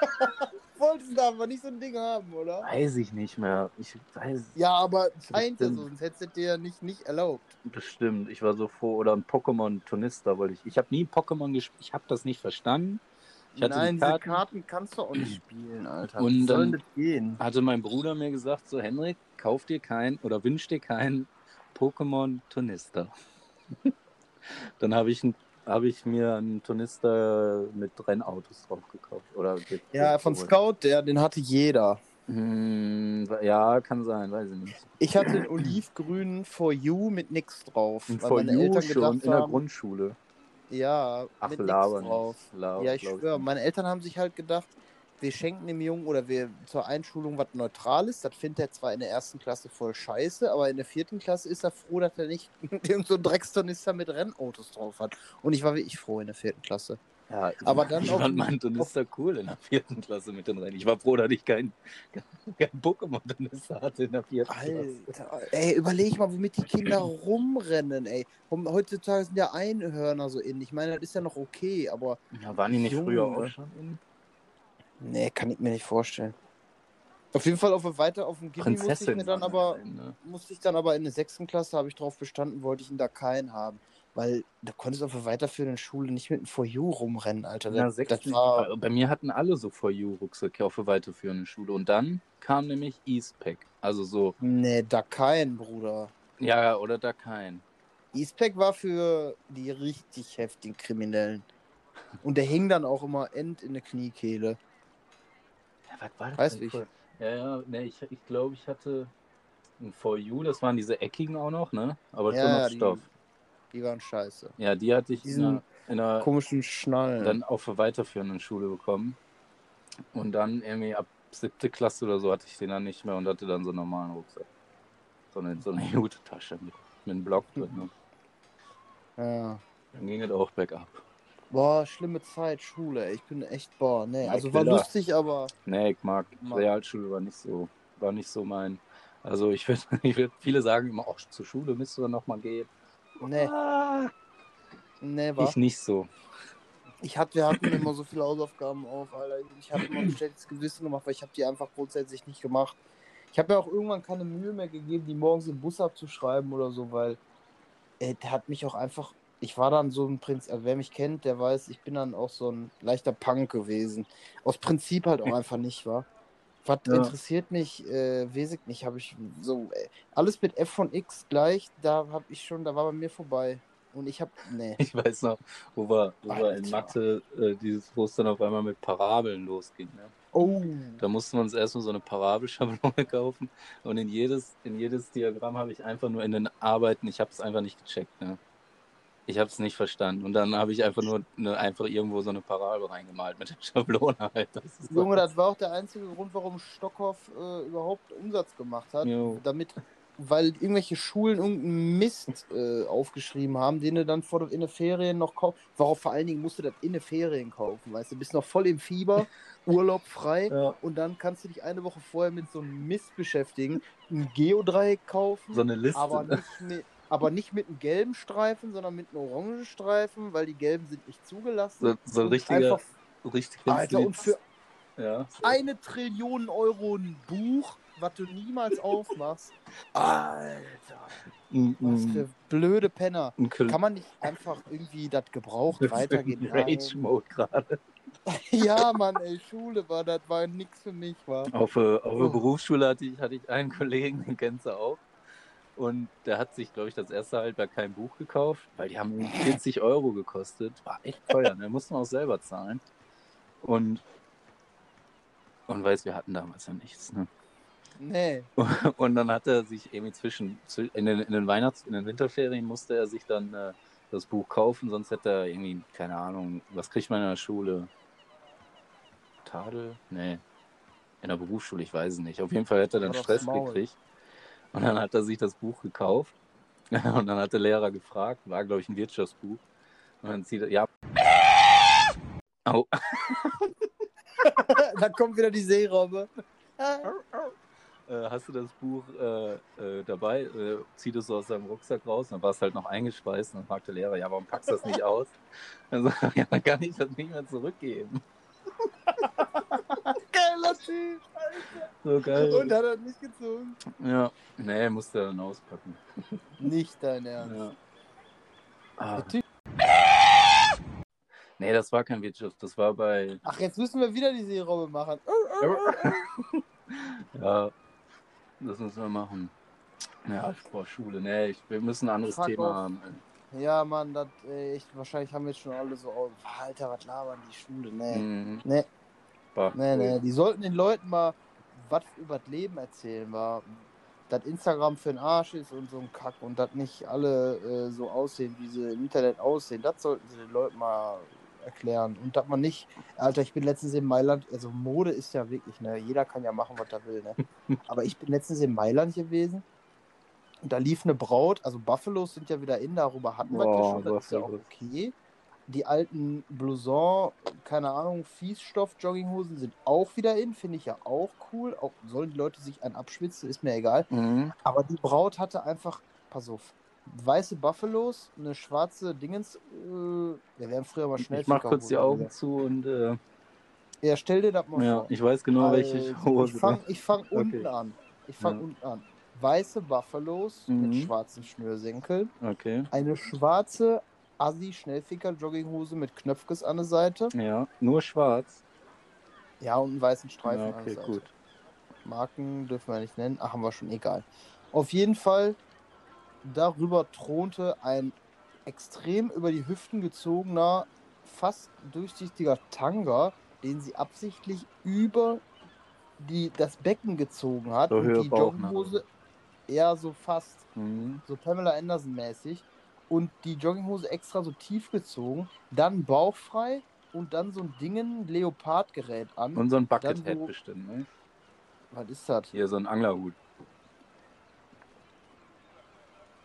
[SPEAKER 4] Wolltest du aber nicht so ein Ding haben, oder?
[SPEAKER 3] Weiß ich nicht mehr. Ich weiß
[SPEAKER 4] Ja, aber scheint ja so, sonst hättest du dir ja nicht, nicht erlaubt.
[SPEAKER 3] bestimmt. Ich war so froh. Oder ein Pokémon Tonista wollte ich. Ich habe nie Pokémon gespielt. Ich habe das nicht verstanden. Ich hatte
[SPEAKER 4] Nein,
[SPEAKER 3] die
[SPEAKER 4] diese
[SPEAKER 3] Karten.
[SPEAKER 4] Karten kannst du auch nicht spielen, Alter.
[SPEAKER 3] Und
[SPEAKER 4] Wie soll
[SPEAKER 3] dann-
[SPEAKER 4] das gehen?
[SPEAKER 3] Hatte mein Bruder mir gesagt, so Henrik, kauf dir kein oder wünsch dir kein Pokémon Tonista. Dann habe ich, hab ich mir einen Tonista mit Rennautos drauf gekauft. Oder
[SPEAKER 4] Ja, von
[SPEAKER 3] geholt.
[SPEAKER 4] Scout, der, den hatte jeder.
[SPEAKER 3] Hm, ja, kann sein, weiß ich nicht.
[SPEAKER 4] Ich hatte einen olivgrünen For You mit nix drauf.
[SPEAKER 3] For
[SPEAKER 4] meine
[SPEAKER 3] You
[SPEAKER 4] Eltern
[SPEAKER 3] schon in der
[SPEAKER 4] haben,
[SPEAKER 3] Grundschule.
[SPEAKER 4] Ja,
[SPEAKER 3] Ach,
[SPEAKER 4] mit nix
[SPEAKER 3] laber
[SPEAKER 4] drauf.
[SPEAKER 3] nicht. Laber,
[SPEAKER 4] Ja, ich schwöre, meine Eltern haben sich halt gedacht, wir schenken dem Jungen oder wir zur Einschulung was Neutrales. Das findet er zwar in der ersten Klasse voll scheiße, aber in der vierten Klasse ist er froh, dass er nicht irgend so einen Dreckstornister mit Rennautos drauf hat. Und ich war wirklich froh in der vierten Klasse.
[SPEAKER 3] Ja,
[SPEAKER 4] Aber dann
[SPEAKER 3] fand
[SPEAKER 4] dem-
[SPEAKER 3] Mantonista cool in der vierten Klasse mit den Rennen. Ich war froh, dass ich kein, kein Pokémon-Tonista hatte in der vierten Klasse.
[SPEAKER 4] Alter, ey, überleg mal, womit die Kinder rumrennen, ey. Heutzutage sind ja Einhörner so in. Ich meine, das ist ja noch okay, aber
[SPEAKER 3] Ja, waren die nicht
[SPEAKER 4] Junge.
[SPEAKER 3] früher auch schon in?
[SPEAKER 4] nee, kann ich mir nicht vorstellen. Auf jeden Fall auf weiter auf dem Gimmi musste ich mir dann aber
[SPEAKER 3] ne?
[SPEAKER 4] musste ich dann aber in der sechsten Klasse habe ich drauf bestanden, wollte ich ihn da keinen haben. Weil da konntest du auf der weiterführenden Schule nicht mit einem For You rumrennen, Alter.
[SPEAKER 3] Der
[SPEAKER 4] Das, das war,
[SPEAKER 3] Also bei mir hatten alle so For You-Rucksäcke auf der weiterführenden Schule. Und dann kam nämlich Eastpack. Also so,
[SPEAKER 4] nee, da kein, Bruder.
[SPEAKER 3] ja, oder da kein.
[SPEAKER 4] Eastpack war für die richtig heftigen Kriminellen. Und der hing dann auch immer end in der Kniekehle.
[SPEAKER 3] Ja, was war das
[SPEAKER 4] Weiß
[SPEAKER 3] denn
[SPEAKER 4] ich.
[SPEAKER 3] Ja, ja, ne, ich, ich glaube, ich hatte ein For You, das waren diese eckigen auch noch, ne? Aber schon
[SPEAKER 4] Ja,
[SPEAKER 3] aus
[SPEAKER 4] die-
[SPEAKER 3] Stoff.
[SPEAKER 4] Die waren scheiße.
[SPEAKER 3] Ja, die hatte ich in
[SPEAKER 4] Diesen
[SPEAKER 3] einer, in einer
[SPEAKER 4] Komischen Schnallen.
[SPEAKER 3] dann auf der weiterführenden Schule bekommen. Und dann irgendwie ab siebte Klasse oder so hatte ich den dann nicht mehr und hatte dann so einen normalen Rucksack. So eine, so eine Jute-Tasche mit, mit einem Block drin. Ne?
[SPEAKER 4] ja.
[SPEAKER 3] Dann ging es auch bergab.
[SPEAKER 4] Boah, schlimme Zeit, Schule. Ich bin echt, boah, nee.
[SPEAKER 3] Ja,
[SPEAKER 4] Also war
[SPEAKER 3] Killer.
[SPEAKER 4] lustig, aber
[SPEAKER 3] Nee, ich mag
[SPEAKER 4] Mag.
[SPEAKER 3] Realschule war nicht so, war nicht so mein. Also ich würde, ich würd, viele sagen immer, auch zur Schule müsst du dann nochmal gehen.
[SPEAKER 4] Nee,
[SPEAKER 3] Ah,
[SPEAKER 4] nee, war.
[SPEAKER 3] ich nicht so.
[SPEAKER 4] Ich hatte, wir hatten immer so viele Hausaufgaben auf, Alter. Ich habe immer ein schlechtes Gewissen gemacht, weil ich habe die einfach grundsätzlich nicht gemacht. Ich habe mir auch irgendwann keine Mühe mehr gegeben, die morgens im Bus abzuschreiben oder so, weil äh, der hat mich auch einfach. Ich war dann so ein Prinz, also wer mich kennt, der weiß, ich bin dann auch so ein leichter Punk gewesen. Aus Prinzip halt auch einfach nicht, war. Was
[SPEAKER 3] Ja.
[SPEAKER 4] interessiert mich, äh, ich nicht, habe ich so, äh, alles mit f von x gleich, da habe ich schon, da war bei mir vorbei. Und ich habe, nee.
[SPEAKER 3] Ich weiß noch, wo wir, wo wir in
[SPEAKER 4] Alter.
[SPEAKER 3] Mathe äh, dieses, wo es dann auf einmal mit Parabeln losging. Ne?
[SPEAKER 4] Oh,
[SPEAKER 3] Da mussten wir uns erstmal so eine Parabelschablone kaufen und in jedes, in jedes Diagramm habe ich einfach nur in den Arbeiten, ich habe es einfach nicht gecheckt. Ne? Ich habe es nicht verstanden und dann habe ich einfach nur eine, einfach irgendwo so eine Parabel reingemalt mit der Schablone halt. Das ist
[SPEAKER 4] Junge, das war auch der einzige Grund, warum Stockhoff äh, überhaupt Umsatz gemacht hat.
[SPEAKER 3] Jo.
[SPEAKER 4] Damit, weil irgendwelche Schulen irgendeinen Mist äh, aufgeschrieben haben, den du dann vor der, in den Ferien noch kaufst. Worauf vor allen Dingen musst du das in den Ferien kaufen, weißt du, bist noch voll im Fieber, Urlaub frei
[SPEAKER 3] Ja.
[SPEAKER 4] und dann kannst du dich eine Woche vorher mit so einem Mist beschäftigen, ein Geodreieck kaufen,
[SPEAKER 3] So eine Liste.
[SPEAKER 4] aber nicht mit. Aber nicht mit einem gelben Streifen, sondern mit einem orangen Streifen, weil die gelben sind nicht zugelassen.
[SPEAKER 3] So, so ein richtiger,
[SPEAKER 4] Einfach,
[SPEAKER 3] richtig
[SPEAKER 4] Alter, und für
[SPEAKER 3] ja.
[SPEAKER 4] eine Trillion Euro ein Buch, was du niemals aufmachst. Alter,
[SPEAKER 3] ein,
[SPEAKER 4] was für blöde Penner. Kann man nicht einfach irgendwie das gebraucht weitergehen?
[SPEAKER 3] Rage-Mode gerade.
[SPEAKER 4] ja, Mann, ey, Schule war, das war nix für mich, war.
[SPEAKER 3] Auf, der- auf der
[SPEAKER 4] Oh.
[SPEAKER 3] Berufsschule hatte ich, hatte ich einen Kollegen, den kennst du auch. Und der hat sich, glaube ich, das erste Halbjahr kein Buch gekauft, weil die haben irgendwie 40 Euro gekostet. War echt teuer. Ne? Mussten wir auch selber zahlen. Und, und weiß, wir hatten damals ja nichts. Ne?
[SPEAKER 4] Nee.
[SPEAKER 3] Und dann hat er sich irgendwie zwischen, zw- in den, in den Weihnachts-, in den Winterferien musste er sich dann äh, das Buch kaufen, sonst hätte er irgendwie, keine Ahnung, was kriegt man in der Schule? Tadel? Nee. In der Berufsschule, ich weiß es nicht. Auf jeden Fall hätte er dann Stress gekriegt. Und dann hat er sich das Buch gekauft. Und dann hat der Lehrer gefragt, war glaube ich ein Wirtschaftsbuch. Und dann zieht er, ja. Au.
[SPEAKER 4] da kommt wieder die Seerobbe.
[SPEAKER 3] äh, hast du das Buch äh, äh, dabei? Äh, zieht es so aus seinem Rucksack raus, dann war es halt noch eingeschweißt und dann fragt der Lehrer, ja, warum packst du das nicht aus? Dann sagt er, ja, dann kann ich das nicht mehr zurückgeben.
[SPEAKER 4] Typ.
[SPEAKER 3] So geil.
[SPEAKER 4] Und hat er nicht gezogen.
[SPEAKER 3] ja, nee, musste er dann auspacken.
[SPEAKER 4] Nicht dein Ernst.
[SPEAKER 3] Ja. Ah. Nee, das war kein Wirtschaft, das war bei,
[SPEAKER 4] Ach, jetzt müssen wir wieder die Seerobbe machen.
[SPEAKER 3] ja, das müssen wir machen. Ja, boah, Schule, nee, ich, wir müssen ein anderes
[SPEAKER 4] Fuck
[SPEAKER 3] Thema
[SPEAKER 4] off.
[SPEAKER 3] haben.
[SPEAKER 4] Ja, Mann, das äh, echt, wahrscheinlich haben jetzt schon alle so, oh, Alter, was labern die Schule? Nee.
[SPEAKER 3] Mhm.
[SPEAKER 4] Nee,
[SPEAKER 3] Bah,
[SPEAKER 4] nee, nee. Die sollten den Leuten mal was über das Leben erzählen war. Dass Instagram für den Arsch ist und so ein Kack und dass nicht alle äh, so aussehen, wie sie im Internet aussehen. Das sollten sie den Leuten mal erklären. Und dass man nicht, Alter, ich bin letztens in Mailand, also Mode ist ja wirklich, ne, jeder kann ja machen, was er will, ne. Aber ich bin letztens in Mailand gewesen und da lief eine Braut, also Buffalos sind ja wieder in, darüber hatten wir ja
[SPEAKER 3] Boah,
[SPEAKER 4] schon, das ist ja auch okay. Die alten Blouson, keine Ahnung, Fiesstoff-Jogginghosen sind auch wieder in, finde ich ja auch cool. Auch sollen die Leute sich einen abschwitzen, ist mir egal.
[SPEAKER 3] Mhm.
[SPEAKER 4] Aber die Braut hatte einfach, pass auf, weiße Buffalos, eine schwarze Dingens, äh, wir wären früher mal schnell.
[SPEAKER 3] Ich mach kurz die Augen zu und äh,
[SPEAKER 4] Ja, stell dir das mal
[SPEAKER 3] ja,
[SPEAKER 4] vor.
[SPEAKER 3] ich weiß genau, welche
[SPEAKER 4] Also,
[SPEAKER 3] Hose.
[SPEAKER 4] Ich fange ich fang
[SPEAKER 3] Okay.
[SPEAKER 4] unten an. Ich fange
[SPEAKER 3] Ja.
[SPEAKER 4] unten an. Weiße Buffalos
[SPEAKER 3] Mhm.
[SPEAKER 4] mit schwarzen Schnürsenkeln.
[SPEAKER 3] Okay.
[SPEAKER 4] Eine schwarze Assi-Schnellficker-Jogginghose mit Knöpfkes an der Seite.
[SPEAKER 3] Ja, nur schwarz.
[SPEAKER 4] Ja, und einen weißen Streifen
[SPEAKER 3] Ja,
[SPEAKER 4] an der
[SPEAKER 3] okay,
[SPEAKER 4] Seite.
[SPEAKER 3] gut.
[SPEAKER 4] Marken dürfen wir nicht nennen. Ach, haben wir schon, egal. Auf jeden Fall, darüber thronte ein extrem über die Hüften gezogener, fast durchsichtiger Tanga, den sie absichtlich über die, das Becken gezogen hat.
[SPEAKER 3] So
[SPEAKER 4] und die? Jogginghose eher so fast,
[SPEAKER 3] Mhm.
[SPEAKER 4] so Pamela Anderson mäßig. Und die Jogginghose extra so tief gezogen, dann bauchfrei und dann so ein Dingen Leopardgerät an.
[SPEAKER 3] Und so ein Buckethead
[SPEAKER 4] so-
[SPEAKER 3] bestimmt, ne?
[SPEAKER 4] Was ist das?
[SPEAKER 3] Hier so ein Anglerhut.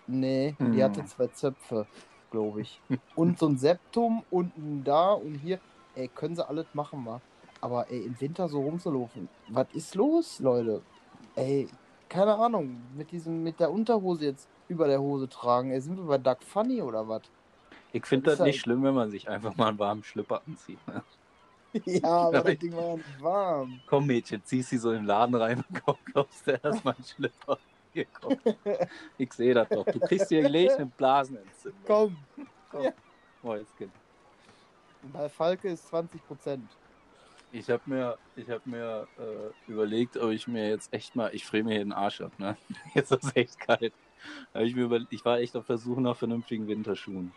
[SPEAKER 4] Nee,
[SPEAKER 3] Hm.
[SPEAKER 4] die hatte zwei Zöpfe, glaube ich. Und so ein Septum unten da und hier. Ey, können sie alles machen, mal. Aber ey, im Winter so rumzulaufen. Was ist los, Leute? Ey, keine Ahnung. Mit diesem, mit der Unterhose jetzt über der Hose tragen. Ey, sind wir bei Duck Funny oder was?
[SPEAKER 3] Ich finde
[SPEAKER 4] Das
[SPEAKER 3] das nicht
[SPEAKER 4] halt-
[SPEAKER 3] schlimm, wenn man sich einfach mal einen warmen Schlüpper anzieht. Ne?
[SPEAKER 4] ja, aber das Ding war ja nicht warm.
[SPEAKER 3] Komm, Mädchen, ziehst sie so in den Laden rein und kauf- kaufst dir erstmal einen Schlüpper. Hier, komm. Ich sehe das doch. Du kriegst hier gleich eine Blasenentzündung.
[SPEAKER 4] Komm,
[SPEAKER 3] Komm.
[SPEAKER 4] Ja.
[SPEAKER 3] Oh, jetzt geht.
[SPEAKER 4] bei Falke ist 20 Prozent.
[SPEAKER 3] Ich habe mir, ich hab mir äh, überlegt, ob ich mir jetzt echt mal, ich friere mir hier den Arsch ab, ne? Jetzt ist es echt kalt. Ich, mir über, ich war echt auf der Suche nach vernünftigen Winterschuhen.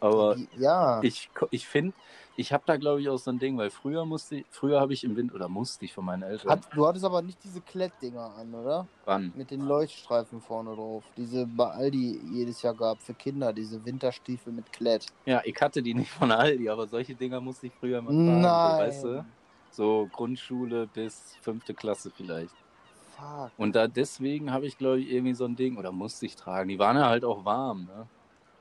[SPEAKER 3] Aber
[SPEAKER 4] Ja.
[SPEAKER 3] ich, ich finde, ich habe da glaube ich auch so ein Ding, weil früher musste ich, früher habe ich im Winter, oder musste ich von meinen Eltern,
[SPEAKER 4] Hat, du hattest aber nicht diese Klettdinger an, oder?
[SPEAKER 3] wann?
[SPEAKER 4] Mit den Leuchtstreifen vorne drauf. Diese bei Aldi jedes Jahr gab für Kinder, diese Winterstiefel mit Klett.
[SPEAKER 3] Ja, ich hatte die nicht von Aldi, aber solche Dinger musste ich früher mal tragen,
[SPEAKER 4] Nein.
[SPEAKER 3] so, weißt du? So Grundschule bis fünfte Klasse vielleicht.
[SPEAKER 4] Fuck.
[SPEAKER 3] Und da deswegen habe ich, glaube ich, irgendwie so ein Ding, oder musste ich tragen. Die waren ja halt auch warm, ne?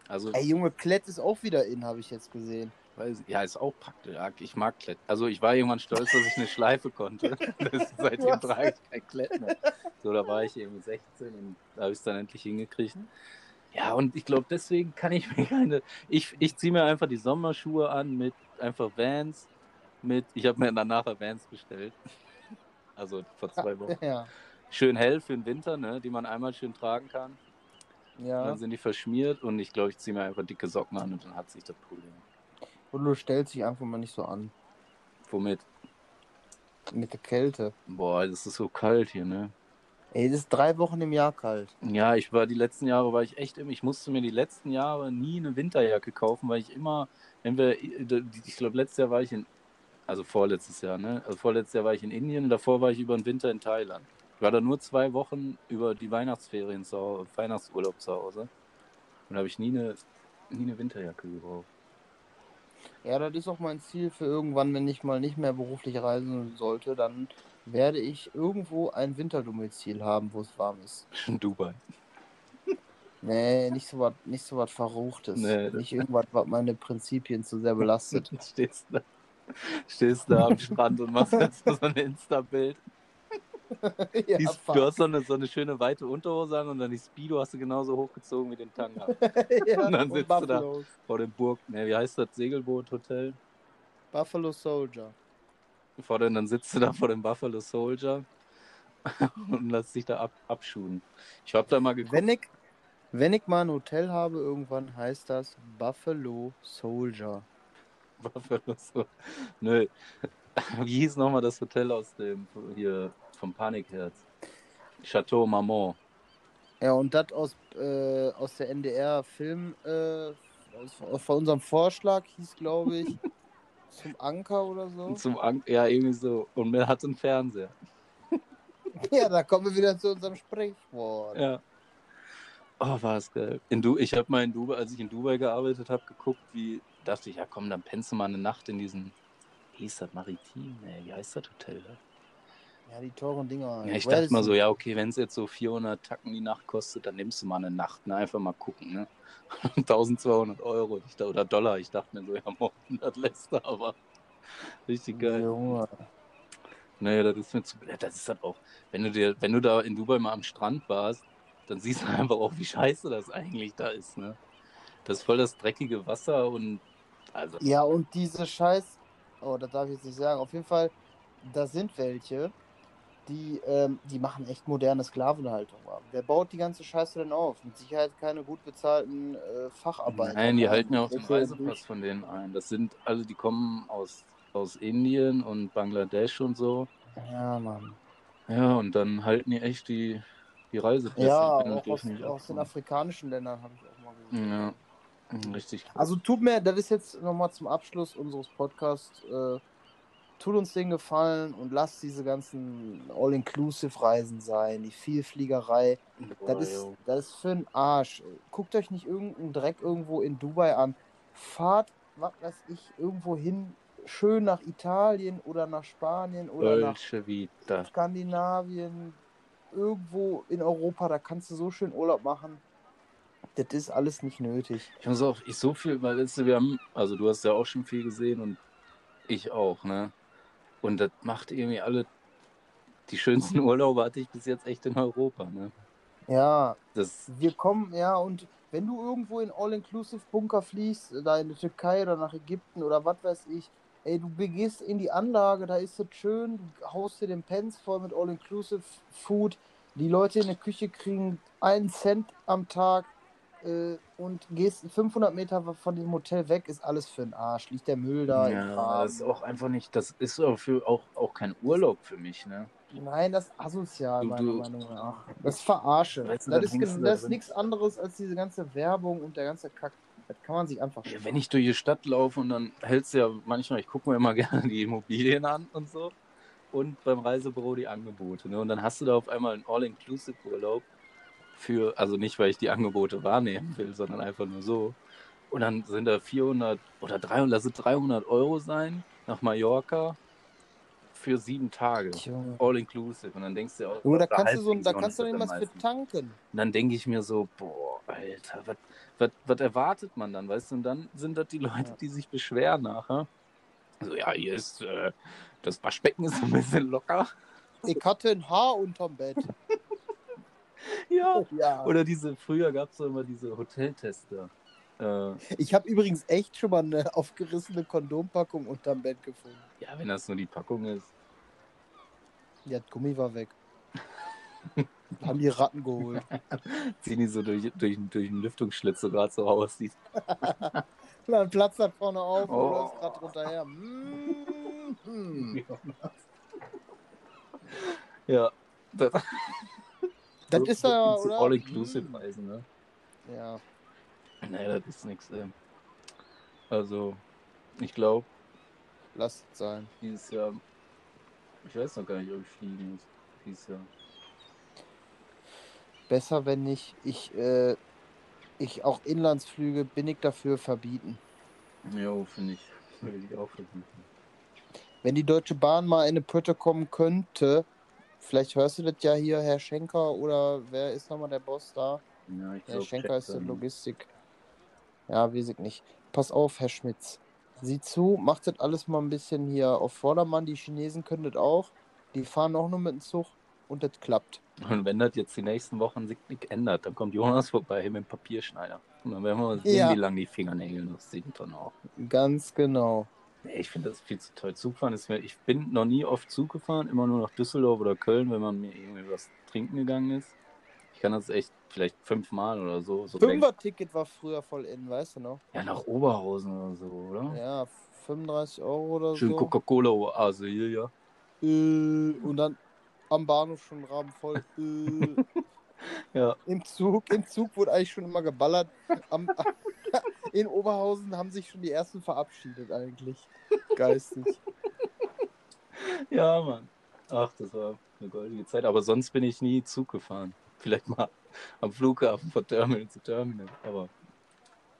[SPEAKER 3] Also,
[SPEAKER 4] Ey, Junge, Klett ist auch wieder in, habe ich jetzt gesehen.
[SPEAKER 3] weiß, ja, ist auch praktisch. Ja, Ich mag Klett. Also ich war irgendwann stolz, dass ich eine Schleife konnte. Das, seitdem trage ich kein Klett mehr. So, da war ich irgendwie 16 und da habe ich es dann endlich hingekriegt. Ja, und ich glaube, deswegen kann ich mir keine. Ich, ich ziehe mir einfach die Sommerschuhe an mit einfach Vans. Mit, ich habe mir dann nachher Vans bestellt. Also vor zwei Wochen.
[SPEAKER 4] Ja.
[SPEAKER 3] Schön hell für den Winter, ne, die man einmal schön tragen kann.
[SPEAKER 4] Ja.
[SPEAKER 3] Dann sind die verschmiert und ich glaube, ich ziehe mir einfach dicke Socken an und dann hat sich das Problem.
[SPEAKER 4] Und du stellst dich einfach mal nicht so an.
[SPEAKER 3] Womit?
[SPEAKER 4] Mit der Kälte.
[SPEAKER 3] Boah, das ist so kalt hier, ne?
[SPEAKER 4] Ey, es ist drei Wochen im Jahr kalt.
[SPEAKER 3] Ja, ich war die letzten Jahre, war ich echt immer, ich musste mir die letzten Jahre nie eine Winterjacke kaufen, weil ich immer, entweder, ich glaube, letztes Jahr war ich in, also vorletztes Jahr, ne? Also vorletztes Jahr war ich in Indien und davor war ich über den Winter in Thailand. Ich war da nur zwei Wochen über die Weihnachtsferien zu Hause, Weihnachtsurlaub zu Hause. Und da habe ich nie eine, nie eine Winterjacke gebraucht.
[SPEAKER 4] Ja, das ist auch mein Ziel für irgendwann, wenn ich mal nicht mehr beruflich reisen sollte, dann werde ich irgendwo ein Winterdomizil haben, wo es warm ist.
[SPEAKER 3] In Dubai.
[SPEAKER 4] Nee, nicht so was, nicht so was Verruchtes.
[SPEAKER 3] Nee,
[SPEAKER 4] nicht irgendwas, was meine Prinzipien zu sehr belastet.
[SPEAKER 3] Stehst da, stehst da am Strand und machst jetzt so ein Insta-Bild.
[SPEAKER 4] ja,
[SPEAKER 3] Die-
[SPEAKER 4] fuck.
[SPEAKER 3] du hast so eine, so eine schöne weite Unterhose an und dann die Speedo hast du genauso hochgezogen wie den Tanga.
[SPEAKER 4] ja,
[SPEAKER 3] und dann sitzt du da. Vor dem Burg, ne, wie heißt das, Segelboot-Hotel?
[SPEAKER 4] Buffalo Soldier.
[SPEAKER 3] Vor dem, dann sitzt du da vor dem Buffalo Soldier und lässt dich da ab, abschuhen. Ich hab da mal geguckt.
[SPEAKER 4] Wenn ich, wenn ich mal ein Hotel habe, irgendwann heißt das Buffalo Soldier.
[SPEAKER 3] Buffalo so. Nö. Wie hieß nochmal das Hotel aus dem, hier, vom Panikherz? Chateau Marmont.
[SPEAKER 4] Ja, und das aus, äh, aus der NDR-Film, äh, aus, von unserem Vorschlag hieß, glaube ich, zum Anker oder so.
[SPEAKER 3] Zum An ja, irgendwie so. Und man hat einen Fernseher.
[SPEAKER 4] Ja, da kommen wir wieder zu unserem Sprichwort.
[SPEAKER 3] Ja. Oh, war es geil. In du ich habe mal in Dubai, als ich in Dubai gearbeitet habe, geguckt, wie dachte ich, ja komm, dann pennst du mal eine Nacht in diesen, wie hieß das, Maritim? Nee, wie heißt das Hotel da?
[SPEAKER 4] Ja, die teuren Dinger.
[SPEAKER 3] Ja, ich dachte mal so, ja, okay, wenn es jetzt so 400 Tacken die Nacht kostet, dann nimmst du mal eine Nacht, ne? einfach mal gucken, ne? 1200 Euro ich, oder Dollar. Ich dachte mir so, ja, morgen, das lässt du aber. Richtig geil.
[SPEAKER 4] Junge.
[SPEAKER 3] Naja, das ist mir zu. Das ist halt auch. Wenn du dir, wenn du da in Dubai mal am Strand warst, dann siehst du einfach auch, wie scheiße das eigentlich da ist, ne? Das ist voll das dreckige Wasser und also.
[SPEAKER 4] Ja, und diese Scheiß. Oh, das darf ich jetzt nicht sagen. Auf jeden Fall, da sind welche, die, ähm, die machen echt moderne Sklavenhaltung. Wer baut die ganze Scheiße denn auf? Mit Sicherheit keine gut bezahlten äh, Facharbeiter.
[SPEAKER 3] Nein, die halten ja auch den Reisepass von denen ein. Das sind, also die kommen aus, aus Indien und Bangladesch und so.
[SPEAKER 4] Ja, Mann.
[SPEAKER 3] Ja, und dann halten die echt die, die Reisepässe
[SPEAKER 4] Ja, auch aus, aus den afrikanischen Ländern habe ich auch mal gesehen.
[SPEAKER 3] Ja, richtig.
[SPEAKER 4] Also tut mir, das ist jetzt nochmal zum Abschluss unseres Podcasts, äh, tut uns den Gefallen und lasst diese ganzen All-Inclusive-Reisen sein, die Vielfliegerei.
[SPEAKER 3] Boah,
[SPEAKER 4] Das ist, das ist für einen Arsch. Guckt euch nicht irgendeinen Dreck irgendwo in Dubai an. Fahrt, was weiß ich, irgendwo hin, schön nach Italien oder nach Spanien oder nach
[SPEAKER 3] Vita.
[SPEAKER 4] Skandinavien, irgendwo in Europa, da kannst du so schön Urlaub machen. Das ist alles nicht nötig.
[SPEAKER 3] Ich muss auch, ich so viel, weil du, wir haben, also du hast ja auch schon viel gesehen und ich auch, ne? Und das macht irgendwie alle, die schönsten Urlaube hatte ich bis jetzt echt in Europa, ne?
[SPEAKER 4] Ja,
[SPEAKER 3] Das,
[SPEAKER 4] wir kommen, ja, und wenn du irgendwo in All-Inclusive-Bunker fliegst, da in die Türkei oder nach Ägypten oder was weiß ich, ey, du gehst in die Anlage, da ist es schön, du haust dir den Pens voll mit All-Inclusive-Food, die Leute in der Küche kriegen einen Cent am Tag äh, und gehst 500 Meter von diesem Hotel weg, ist alles für den Arsch, liegt der Müll da
[SPEAKER 3] ja, das ist auch einfach nicht, das ist auch, für, auch, auch kein Urlaub für mich, ne?
[SPEAKER 4] Nein, das ist asozial,
[SPEAKER 3] Du-
[SPEAKER 4] meiner
[SPEAKER 3] du-
[SPEAKER 4] Meinung nach. Das ist Verarsche.
[SPEAKER 3] Weißt du,
[SPEAKER 4] das ist, das ist nichts anderes als diese ganze Werbung und der ganze Kack. Das kann man sich einfach
[SPEAKER 3] Ja, wenn ich durch die Stadt laufe und dann hältst du ja manchmal, ich gucke mir immer gerne die Immobilien an und so und beim Reisebüro die Angebote. Ne? Und dann hast du da auf einmal einen All-Inclusive-Urlaub für, also nicht, weil ich die Angebote wahrnehmen will, sondern einfach nur so. Und dann sind da 400 oder 300, lass es 300 Euro sein nach Mallorca für sieben Tage.
[SPEAKER 4] Junge.
[SPEAKER 3] All-Inclusive. Und dann denkst du ja auch,
[SPEAKER 4] da
[SPEAKER 3] oder
[SPEAKER 4] kannst du so, da kannst du
[SPEAKER 3] nicht
[SPEAKER 4] nicht was
[SPEAKER 3] am
[SPEAKER 4] für
[SPEAKER 3] meisten.
[SPEAKER 4] tanken.
[SPEAKER 3] Und dann denke ich mir so, boah, Alter, was, erwartet man dann, weißt du? Und dann sind das die Leute,
[SPEAKER 4] Ja.
[SPEAKER 3] die sich beschweren nachher. So, ja, hier ist, äh, das Waschbecken ist ein bisschen locker.
[SPEAKER 4] Ich hatte ein Haar unterm Bett.
[SPEAKER 3] Ja.
[SPEAKER 4] Ja.
[SPEAKER 3] Oder diese, früher gab es immer diese Hoteltester. Äh,
[SPEAKER 4] Ich habe übrigens echt schon mal eine aufgerissene Kondompackung unterm Bett gefunden.
[SPEAKER 3] ja, wenn das nur die Packung ist.
[SPEAKER 4] Ja, das Gummi war weg. Haben die Ratten geholt.
[SPEAKER 3] Ziehen die so durch, durch, durch den Lüftungsschlitz so gerade so aussieht.
[SPEAKER 4] Dann platzt das vorne auf
[SPEAKER 3] Oh.
[SPEAKER 4] und läuft gerade runterher. Mm, mm.
[SPEAKER 3] Ja. Das,
[SPEAKER 4] Das ist ja,
[SPEAKER 3] so
[SPEAKER 4] oder?
[SPEAKER 3] All-Inclusive-Reisen, ne?
[SPEAKER 4] Ja.
[SPEAKER 3] Nee, das ist nichts, ey. Also, ich glaube,
[SPEAKER 4] Lass es sein.
[SPEAKER 3] dieses Jahr. Ich weiß noch gar nicht, ob ich fliegen muss. Dieses Jahr.
[SPEAKER 4] Besser, wenn nicht. Ich, äh, ich auch Inlandsflüge bin ich dafür verbieten.
[SPEAKER 3] Jo, finde ich. Würde ich auch versuchen.
[SPEAKER 4] Wenn die Deutsche Bahn mal in eine Pötte kommen könnte, vielleicht hörst du das ja hier, Herr Schenker oder wer ist nochmal der Boss da?
[SPEAKER 3] Ja, ich
[SPEAKER 4] Herr Schenker ist der Logistik. Ja, weiß ich nicht. Pass auf, Herr Schmitz. Sieh zu, macht das alles mal ein bisschen hier auf Vordermann. Die Chinesen können das auch. Die fahren auch nur mit dem Zug und das klappt.
[SPEAKER 3] Und wenn das jetzt die nächsten Wochen sich nicht ändert, dann kommt Jonas vorbei mit dem Papierschneider. Und dann werden wir mal sehen,
[SPEAKER 4] Ja.
[SPEAKER 3] wie lang die Fingernägel noch sind dann auch.
[SPEAKER 4] Ganz genau.
[SPEAKER 3] Ich finde das viel zu toll. Zugfahren ist mir. Ich bin noch nie oft Zug gefahren, immer nur nach Düsseldorf oder Köln, wenn man mir irgendwie was trinken gegangen ist. Ich kann das echt vielleicht fünfmal oder so. so.
[SPEAKER 4] Fünfer-Ticket war früher voll in, weißt du noch?
[SPEAKER 3] Ja, nach Oberhausen oder so, oder?
[SPEAKER 4] Ja, 35 Euro oder
[SPEAKER 3] Schön
[SPEAKER 4] so.
[SPEAKER 3] Coca-Cola-Oase hier, ja.
[SPEAKER 4] Äh, und dann am Bahnhof schon rabenvoll. Äh,
[SPEAKER 3] Ja.
[SPEAKER 4] Im Zug, im Zug wurde eigentlich schon immer geballert. Am, in Oberhausen haben sich schon die ersten verabschiedet eigentlich. Geistig.
[SPEAKER 3] Ja, Mann. Ach, das war. eine goldige Zeit. Aber sonst bin ich nie Zug gefahren. Vielleicht mal am Flughafen von Terminal zu Terminal. Aber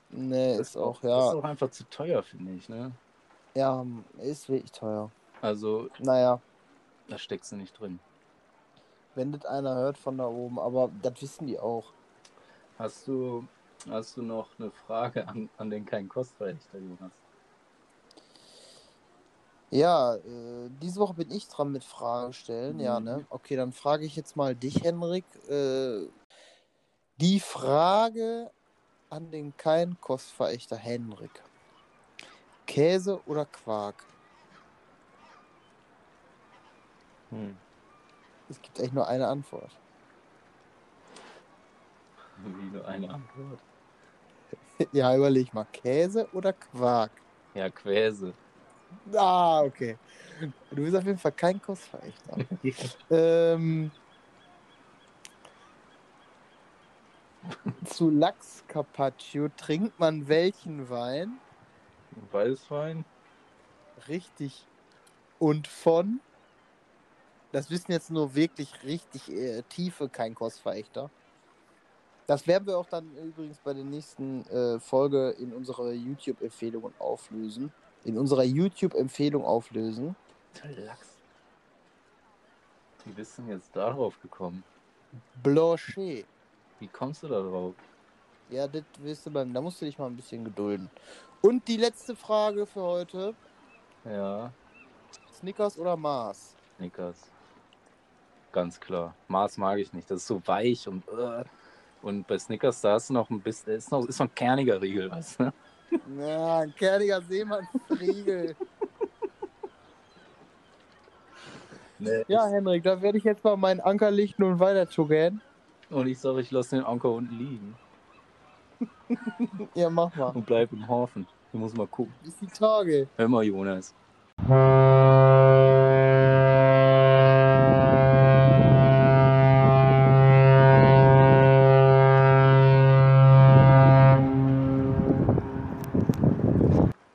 [SPEAKER 4] Nee, ist auch,
[SPEAKER 3] das ist
[SPEAKER 4] ja.
[SPEAKER 3] auch einfach zu teuer, finde ich. Ne?
[SPEAKER 4] Ja, ist wirklich teuer.
[SPEAKER 3] Also
[SPEAKER 4] Naja,
[SPEAKER 3] da steckst du nicht drin.
[SPEAKER 4] wenn das einer hört von da oben, aber das wissen die auch.
[SPEAKER 3] Hast du, hast du noch eine Frage an, an den kein Kostverächter, Jonas?
[SPEAKER 4] Ja, äh, diese Woche bin ich dran mit Fragen stellen. Ja,
[SPEAKER 3] Mhm.
[SPEAKER 4] ne? Okay, dann frage ich jetzt mal dich, Henrik. Äh, die Frage an den kein Kostverächter Henrik. Käse oder Quark?
[SPEAKER 3] Hm.
[SPEAKER 4] Es gibt eigentlich nur eine Antwort.
[SPEAKER 3] Wie nur eine Antwort.
[SPEAKER 4] ja, überleg mal. Käse oder Quark?
[SPEAKER 3] Ja, Quäse.
[SPEAKER 4] Ah, okay. Du bist auf jeden Fall kein Kostverächter. ähm, zu Lachs Carpaccio trinkt man welchen Wein?
[SPEAKER 3] Weißwein?
[SPEAKER 4] Richtig. Und von? Das wissen jetzt nur wirklich richtig äh, tiefe kein Kostverächter. Das werden wir auch dann übrigens bei der nächsten äh, Folge in unserer YouTube-Empfehlungen auflösen. In unserer YouTube-Empfehlung auflösen.
[SPEAKER 3] Lachs. Wie bist du denn jetzt darauf gekommen?
[SPEAKER 4] Blanchet.
[SPEAKER 3] Wie kommst du da drauf?
[SPEAKER 4] Ja, das wirst du beim. Da musst du dich mal ein bisschen gedulden. Und die letzte Frage für heute:
[SPEAKER 3] Ja,
[SPEAKER 4] Snickers oder Mars?
[SPEAKER 3] Snickers. Ganz klar. Mars mag ich nicht. Das ist so weich und äh. Und bei Snickers da ist noch ein bisschen, ist noch, ist noch ein kerniger Riegel, weißt du?
[SPEAKER 4] Ja, ein kerniger Seemannsriegel.
[SPEAKER 3] Nee.
[SPEAKER 4] ja, Henrik, da werde ich jetzt mal meinen Anker lichten und weiter joggen.
[SPEAKER 3] Und ich sage, ich lasse den Anker unten liegen
[SPEAKER 4] Ja, mach mal.
[SPEAKER 3] und bleib im Hafen. Ich muss mal gucken.
[SPEAKER 4] Bis die Tage.
[SPEAKER 3] Hör mal, Jonas.